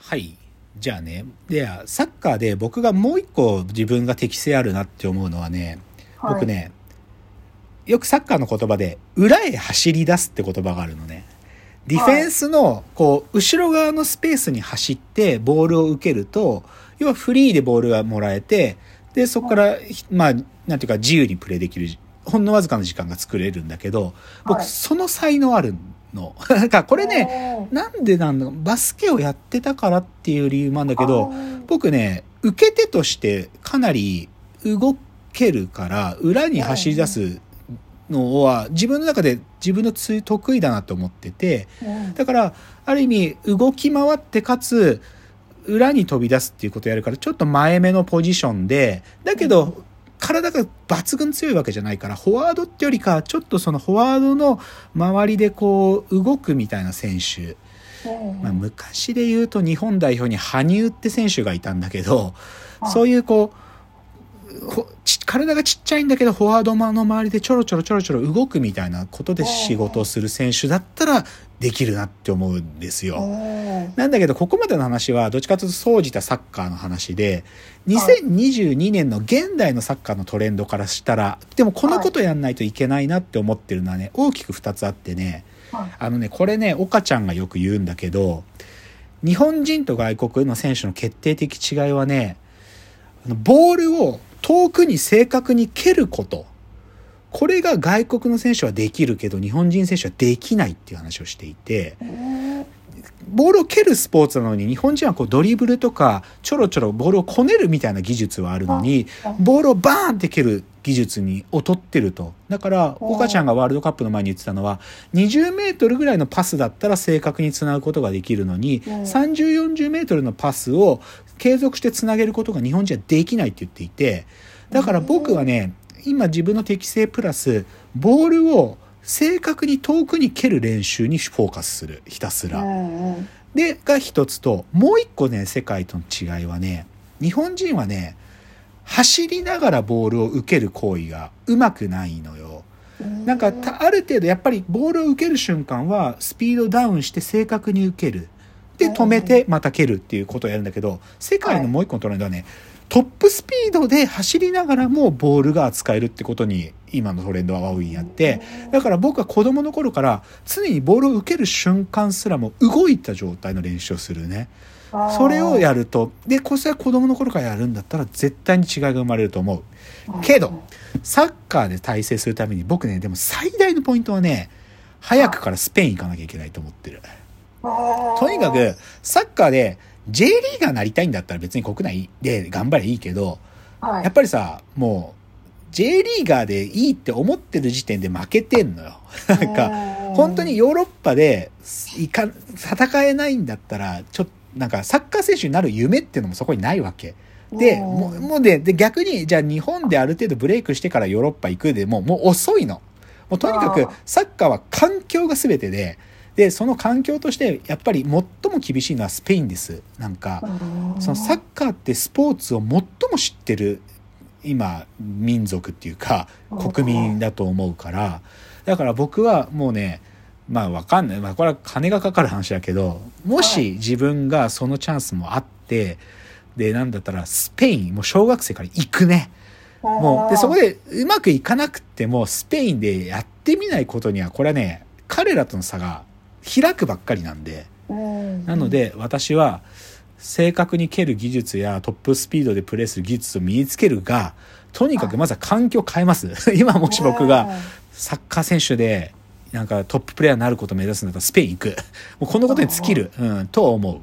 はい。じゃあね。で、サッカーで僕がもう一個自分が適性あるなって思うのはね、はい僕ね、よくサッカーの言葉で、裏へ走り出すって言葉があるのね。ディフェンスの、こう、後ろ側のスペースに走ってボールを受けると、要はフリーでボールがもらえて、で、そこから、まあ、なんていうか自由にプレーできる、ほんのわずかな時間が作れるんだけど、僕、はい。その才能あるの。なんか、これね、なんでなんだバスケをやってたからっていう理由もあるんだけど僕ね、受け手としてかなり動けるから、裏に走り出すのは自分の中で自分のつ得意だなと思ってて、うん。だから、ある意味動き回ってかつ、裏に飛び出すっていうことをやるから、ちょっと前目のポジションで、だけど、体が抜群強いわけじゃないから、フォワードってよりか、ちょっとそのフォワードの周りでこう、動くみたいな選手。うんまあ、昔で言うと日本代表に羽生って選手がいたんだけど、はいそういうこう体がちっちゃいんだけどフォワードの周りでちょろちょろちょろちょろ動くみたいなことで仕事をする選手だったらできるなって思うんですよ。うんなんだけどここまでの話はどっちかというと総じたサッカーの話で2022年の現代のサッカーのトレンドからしたらでもこのことやんないといけないなって思ってるのはね大きく2つあってねはい。あのね、これね、岡ちゃんがよく言うんだけど、日本人と外国の選手の決定的違いはね、ボールを遠くに正確に蹴ること。これが外国の選手はできるけど、日本人選手はできないっていう話をしていて、うんボールを蹴るスポーツなのに、日本人はこうドリブルとか、ちょろちょろボールをこねるみたいな技術はあるのにあ、ボールをバーンって蹴る技術に劣ってると。だから、岡ちゃんがワールドカップの前に言ってたのは、20メートルぐらいのパスだったら正確につなぐことができるのに、うん30、40メートルのパスを継続してつなげることが日本人はできないって言っていて、だから僕はね、今自分の適性プラス、ボールを正確に遠くに蹴る練習にフォーカスする。ひたすら。で、が一つと、もう一個ね、世界との違いはね、日本人はね、走りながらボールを受ける行為がうまくないのよ。なんか、たある程度やっぱりボールを受ける瞬間はスピードダウンして正確に受ける。で、止めてまた蹴るっていうことをやるんだけど、世界のもう一個のトレンドはね、トップスピードで走りながらもボールが扱えるってことに今のトレンドは大いにあって、だから僕は子供の頃から常にボールを受ける瞬間すらも動いた状態の練習をするね。それをやると、で、これは子供の頃からやるんだったら絶対に違いが生まれると思う。けど、サッカーで体制するために僕ね、でも最大のポイントはね、早くからスペイン行かなきゃいけないと思ってる。とにかく、サッカーで J リーガーなりたいんだったら別に国内で頑張ればいいけど、はいやっぱりさ、もう、J リーガーでいいって思ってる時点で負けてんのよ。なんか、本当にヨーロッパでいか戦えないんだったら、ちょっと、なんかサッカー選手になる夢っていうのもそこにないわけ。で、うんもうもうで、で、逆に、じゃあ日本である程度ブレイクしてからヨーロッパ行くでも、もう遅いの。もうとにかくサッカーは環境が全てで、で、その環境として、やっぱり最も厳しいのはスペインです。なんか、そのサッカーってスポーツを最も知ってる今民族っていうか国民だと思うからだから僕はもうねまあわかんない、まあ、これは金がかかる話だけどもし自分がそのチャンスもあってでなんだったらスペインもう小学生から行くね。もうでそこでうまくいかなくってもスペインでやってみないことにはこれはね彼らとの差が開くばっかりなんで。なので私は正確に蹴る技術やトップスピードでプレーする技術を身につけるがとにかくまずは環境を変えます。今もし僕がサッカー選手でなんかトッププレーヤーになることを目指すんだったらスペイン行く。もうこのことに尽きる、うん、と思う。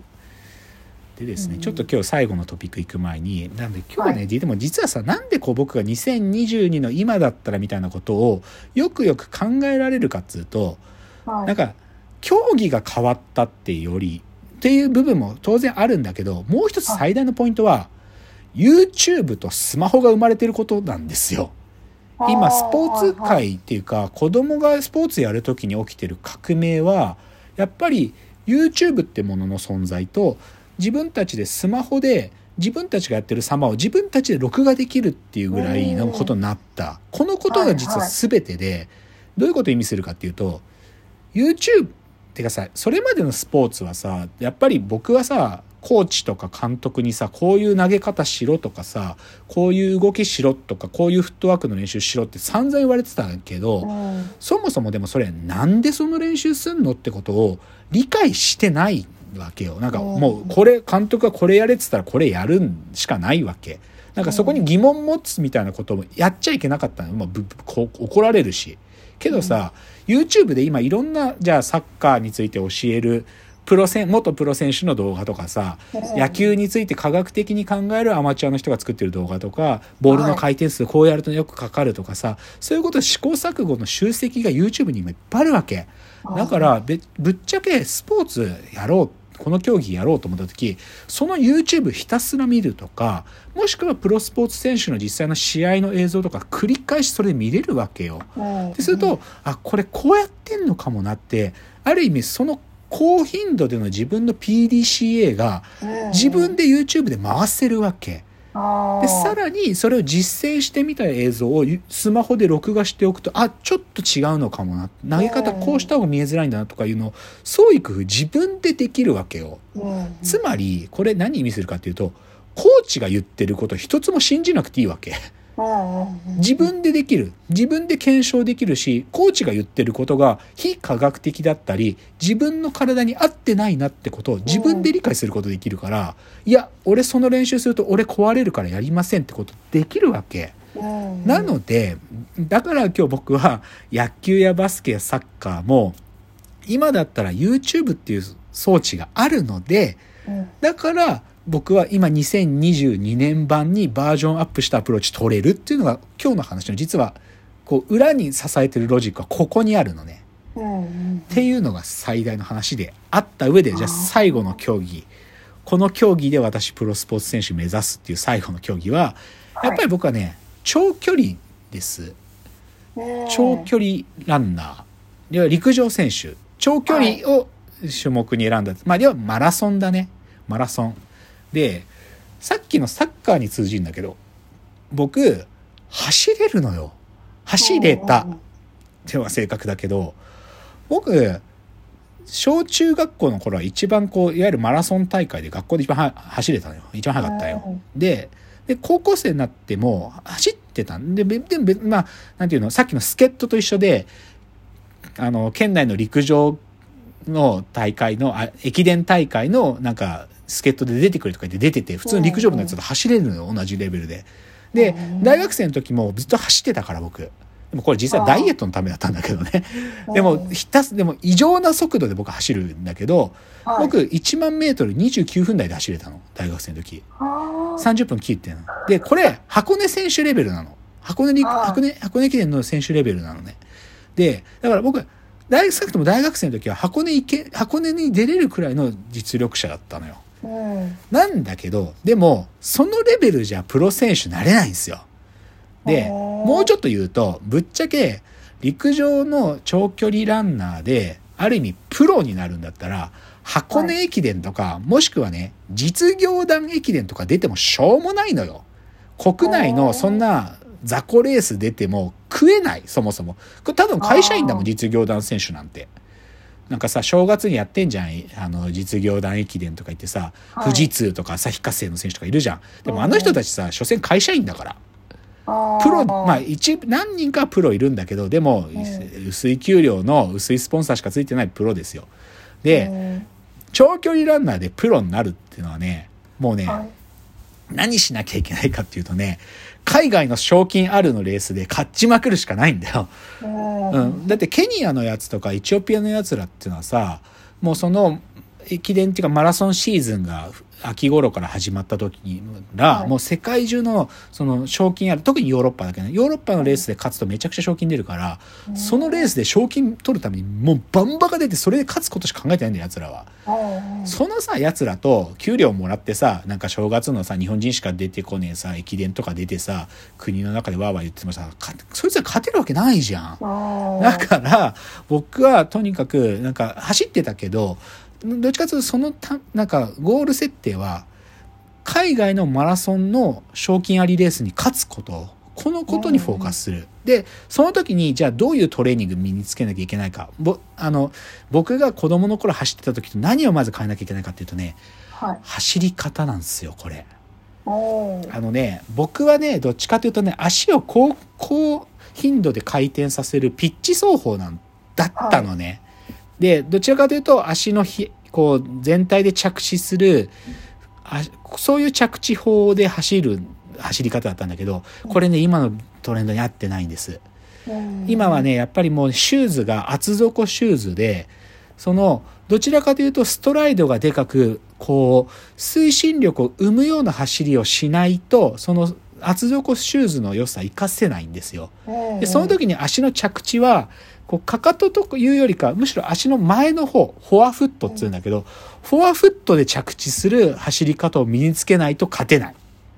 でですね、うん。ちょっと今日最後のトピック行く前になんで今日はね、はでも実はさなんでこう僕が2022の今だったらみたいなことをよくよく考えられるかっつうとなんか競技が変わったってよりっていう部分も当然あるんだけどもう一つ最大のポイントは YouTube とスマホが生まれてることなんですよ。今スポーツ界っていうか子供がスポーツやるときに起きてる革命はやっぱり YouTube ってものの存在と自分たちでスマホで自分たちがやってる様を自分たちで録画できるっていうぐらいのことになった。このことが実は全てで、どういうことを意味するかっていうと、YouTube ってかさ、それまでのスポーツはさ、やっぱり僕はさ、コーチとか監督にさ、こういう投げ方しろとかさ、こういう動きしろとか、こういうフットワークの練習しろって散々言われてたけど、うんそもそもでもそれなんでその練習すんのってことを理解してないわけよ。なんかもうこれ、監督がこれやれって言ったらこれやるんしかないわけ。なんかそこに疑問持つみたいなこともやっちゃいけなかったの。まあ、ぶぶこ怒られるし。けどさ、YouTube で今いろんな、じゃあサッカーについて教える、プロ選、元プロ選手の動画とかさ、野球について科学的に考えるアマチュアの人が作ってる動画とか、ボールの回転数こうやるとよくかかるとかさ、そういうことで試行錯誤の集積が YouTube に今いっぱいあるわけ。だからべぶっちゃけスポーツやろうこの競技やろうと思った時その YouTube ひたすら見るとかもしくはプロスポーツ選手の実際の試合の映像とか繰り返しそれで見れるわけよ。うんでするとあこれこうやってんのかもなってある意味その高頻度での自分の PDCA がうん。自分で YouTube で回せるわけ。でさらにそれを実践してみた映像をスマホで録画しておくとあちょっと違うのかもな。投げ方こうした方が見えづらいんだなとかいうのを創意工夫自分でできるわけよ。うん。つまりこれ何意味するかっていうとコーチが言ってること一つも信じなくていいわけ自分でできる。自分で検証できるしコーチが言ってることが非科学的だったり自分の体に合ってないなってことを自分で理解することできるからいや俺その練習すると俺壊れるからやりませんってことできるわけ。うん。なのでだから今日僕は野球やバスケやサッカーも今だったら YouTube っていう装置があるのでうん。だから僕は今2022年版にバージョンアップしたアプローチ取れるっていうのが今日の話の実はこう裏に支えてるロジックはここにあるのね。っていうのが最大の話であった上でじゃあ最後の競技。この競技で私プロスポーツ選手目指すっていう最後の競技はやっぱり僕はね長距離です。うん。長距離ランナー。では陸上選手。長距離を種目に選んだ、まあではマラソンだね。マラソンでさっきのサッカーに通じるんだけど僕走れるのよ。走れた。では正確だけど僕小中学校の頃は一番こういわゆるマラソン大会で学校で一番は走れたのよ。一番早かったよ。うんでで高校生になっても走ってたん。でべでもべまあなんていうのさっきの助っ人と一緒であの県内の陸上の大会のあ駅伝大会のなんか助っ人で出てくれとか言って出てて普通の陸上部のやつと走れるのよ同じレベルで。でうん。大学生の時もずっと走ってたから僕。でもこれ実はダイエットのためだったんだけどね。でもひたすでも異常な速度で僕走るんだけど、はい。僕1万メートル29分台で走れたの大学生の時。あ。ー30分切ってんの。でこれ箱根選手レベルなの。箱根に箱根箱根駅伝の選手レベルなのね。でだから僕大学少なくとも大学生の時は箱根行け箱根に出れるくらいの実力者だったのよ。うんなんだけどでもそのレベルじゃプロ選手なれないんですよ。でもうちょっと言うとぶっちゃけ陸上の長距離ランナーである意味プロになるんだったら箱根駅伝とか、もしくはね実業団駅伝とか出てもしょうもないのよ。国内のそんな雑魚レース出ても食えないそもそも。これ多分会社員だもん実業団選手なんてなんかさ正月にやってんじゃん。あの実業団駅伝とか言ってさ、はい。富士通とか旭化成の選手とかいるじゃん。でもあの人たちさ所詮会社員だから。プロまあ一何人かはプロいるんだけどでも、う薄い給料の薄いスポンサーしかついてないプロですよ。で、うん。長距離ランナーでプロになるっていうのはねもうね、はい何しなきゃいけないかっていうとね海外の賞金あるのレースで勝ちまくるしかないんだよ、うん。うん、だってケニアのやつとかエチオピアのやつらっていうのはさもうその駅伝っていうかマラソンシーズンが秋頃から始まった時にら、はいもう世界中のその賞金ある特にヨーロッパだけどねヨーロッパのレースで勝つとめちゃくちゃ賞金出るから、そのレースで賞金取るためにもうバンバカ出てそれで勝つことしか考えてないんだよ奴らは。うんそのさ奴らと給料もらってさなんか正月のさ日本人しか出てこねえさ駅伝とか出てさ国の中でわーわー言ってもさかそいつら勝てるわけないじゃん。だから僕はとにかくなんか走ってたけどどっちかというとそのたなんかゴール設定は海外のマラソンの賞金ありレースに勝つことこのことにフォーカスする。でその時にじゃあどういうトレーニング身につけなきゃいけないかぼあの僕が子供の頃走ってた時と何をまず変えなきゃいけないかっていうとねはい。走り方なんですよ、これ。あのね、僕はね、どっちかというとね、足を高、高頻度で回転させるピッチ走法なんだったのね。で、どちらかというと、足のひ、こう、全体で着地する、あそういう着地法で走る走り方だったんだけど、これね、今のトレンドに合ってないんです。うん今はね、やっぱりもうシューズが厚底シューズで、その、どちらかというとストライドがでかく、こう、推進力を生むような走りをしないと、その厚底シューズの良さ活かせないんですよ。うんで、その時に足の着地は、こう、かかとというよりか、むしろ足の前の方、フォアフットって言うんだけど、フォアフットで着地する走り方を身につけないと勝てない。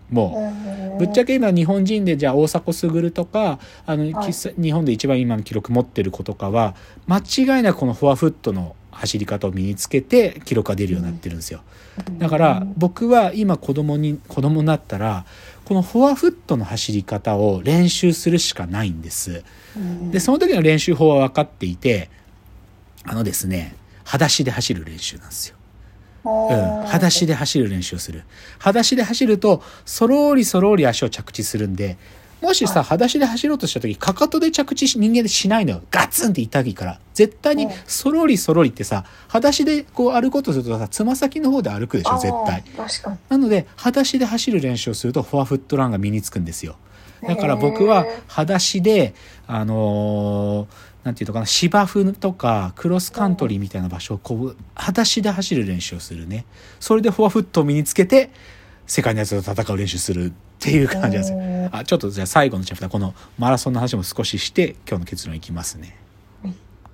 もう。ぶっちゃけ今日本人でじゃあ大迫傑とかあの、はい日本で一番今の記録持ってる子とかは間違いなくこのフォアフットの走り方を身につけて記録が出るようになってるんですよだから僕は今子供に子供になったらこのフォアフットの走り方を練習するしかないんです。うん。でその時の練習法は分かっていてあのですね裸足で走る練習なんですよ。うん、裸足で走る練習をする。裸足で走ると、そろーりそろーり足を着地するんで、もしさ、裸足で走ろうとした時、かかとで着地し人間でしないのよ。ガツンって痛いから。絶対にうん、そろりそろりってさ、裸足でこう歩こうとするとさ、つま先の方で歩くでしょ、絶対。なので、裸足で走る練習をすると、フォアフットランが身につくんですよ。だから僕は裸足で、あのーなんていうのかな、芝生とかクロスカントリーみたいな場所をこう、裸足で走る練習をするね。それでフォアフットを身につけて、世界のやつと戦う練習するっていう感じなんですよ。あ、ちょっとじゃあ最後のチャプター、このマラソンの話も少しして、今日の結論いきますね。